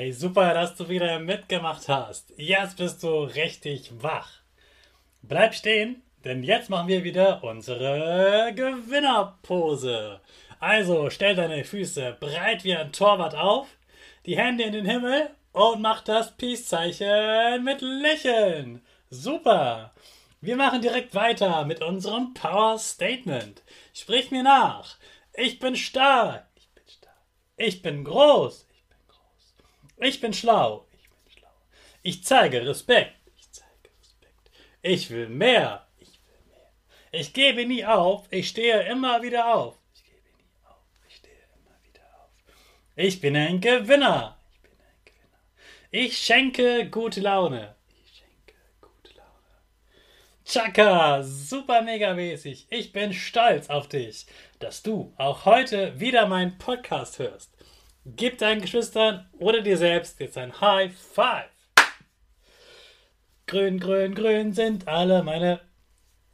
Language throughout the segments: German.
Hey, super, dass du wieder mitgemacht hast. Jetzt bist du richtig wach. Bleib stehen, denn jetzt machen wir wieder unsere Gewinnerpose. Also stell deine Füße breit wie ein Torwart auf, die Hände in den Himmel und mach das Peace-Zeichen mit Lächeln. Super. Wir machen direkt weiter mit unserem Power Statement. Sprich mir nach. Ich bin stark. Ich bin stark. Ich bin groß. Ich bin schlau. Ich bin schlau. Ich zeige Respekt. Ich zeige Respekt. Ich will mehr. Ich will mehr. Ich gebe nie auf. Ich stehe immer wieder auf. Ich gebe nie auf. Ich stehe immer wieder auf. Ich bin ein Gewinner. Ich bin ein Gewinner. Ich schenke gute Laune. Ich schenke gute Laune. Chaka, super mega mäßig. Ich bin stolz auf dich, dass du auch heute wieder meinen Podcast hörst. Gib deinen Geschwistern oder dir selbst jetzt ein High Five. Grün, grün, grün sind alle meine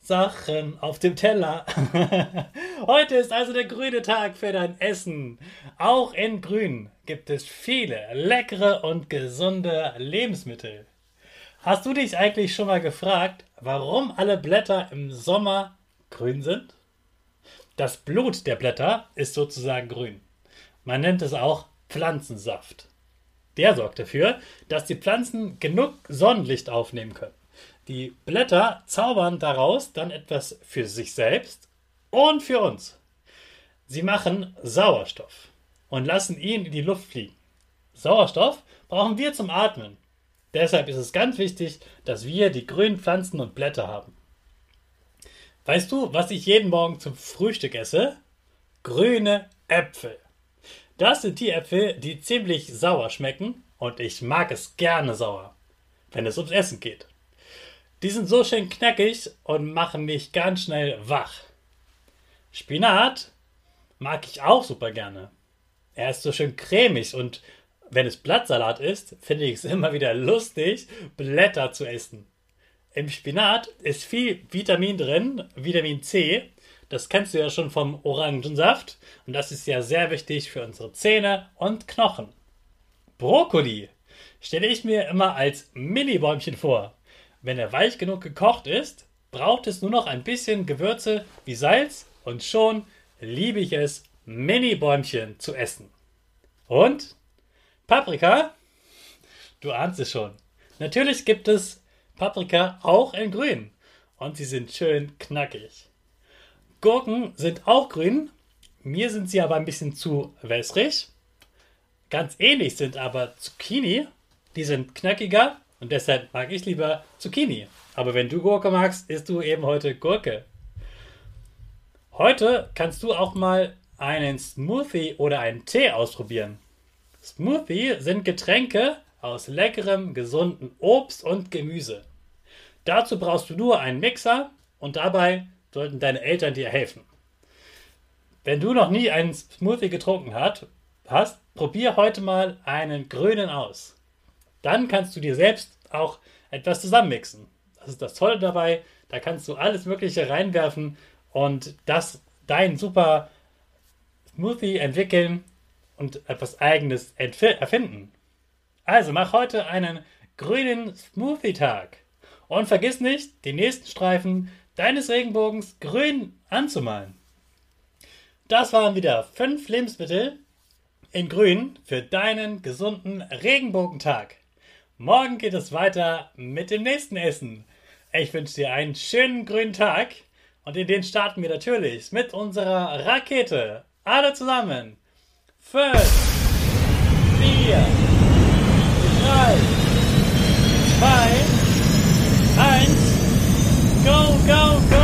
Sachen auf dem Teller. Heute ist also der grüne Tag für dein Essen. Auch in Grün gibt es viele leckere und gesunde Lebensmittel. Hast du dich eigentlich schon mal gefragt, warum alle Blätter im Sommer grün sind? Das Blut der Blätter ist sozusagen grün. Man nennt es auch Pflanzensaft. Der sorgt dafür, dass die Pflanzen genug Sonnenlicht aufnehmen können. Die Blätter zaubern daraus dann etwas für sich selbst und für uns. Sie machen Sauerstoff und lassen ihn in die Luft fliegen. Sauerstoff brauchen wir zum Atmen. Deshalb ist es ganz wichtig, dass wir die grünen Pflanzen und Blätter haben. Weißt du, was ich jeden Morgen zum Frühstück esse? Grüne Äpfel. Das sind die Äpfel, die ziemlich sauer schmecken und ich mag es gerne sauer, wenn es ums Essen geht. Die sind so schön knackig und machen mich ganz schnell wach. Spinat mag ich auch super gerne. Er ist so schön cremig und wenn es Blattsalat ist, finde ich es immer wieder lustig, Blätter zu essen. Im Spinat ist viel Vitamin drin, Vitamin C, das kennst du ja schon vom Orangensaft und das ist ja sehr wichtig für unsere Zähne und Knochen. Brokkoli stelle ich mir immer als Mini-Bäumchen vor. Wenn er weich genug gekocht ist, braucht es nur noch ein bisschen Gewürze wie Salz und schon liebe ich es, Mini-Bäumchen zu essen. Und Paprika? Du ahnst es schon. Natürlich gibt es Paprika auch in grün und sie sind schön knackig. Gurken sind auch grün. Mir sind sie aber ein bisschen zu wässrig. Ganz ähnlich sind aber Zucchini. Die sind knackiger und deshalb mag ich lieber Zucchini. Aber wenn du Gurke magst, isst du eben heute Gurke. Heute kannst du auch mal einen Smoothie oder einen Tee ausprobieren. Smoothie sind Getränke aus leckerem, gesunden Obst und Gemüse. Dazu brauchst du nur einen Mixer und dabei sollten deine Eltern dir helfen. Wenn du noch nie einen Smoothie getrunken hat, hast, probier heute mal einen grünen aus. Dann kannst du dir selbst auch etwas zusammenmixen. Das ist das Tolle dabei. Da kannst du alles Mögliche reinwerfen und das dein super Smoothie entwickeln, und etwas Eigenes erfinden. Also mach heute einen grünen Smoothie-Tag. Und vergiss nicht, die nächsten Streifen deines Regenbogens grün anzumalen. Das waren wieder fünf Lebensmittel in grün für deinen gesunden Regenbogentag. Morgen geht es weiter mit dem nächsten Essen. Ich wünsche dir einen schönen grünen Tag und in den starten wir natürlich mit unserer Rakete. Alle zusammen. Fünf, vier, drei, zwei, go, go.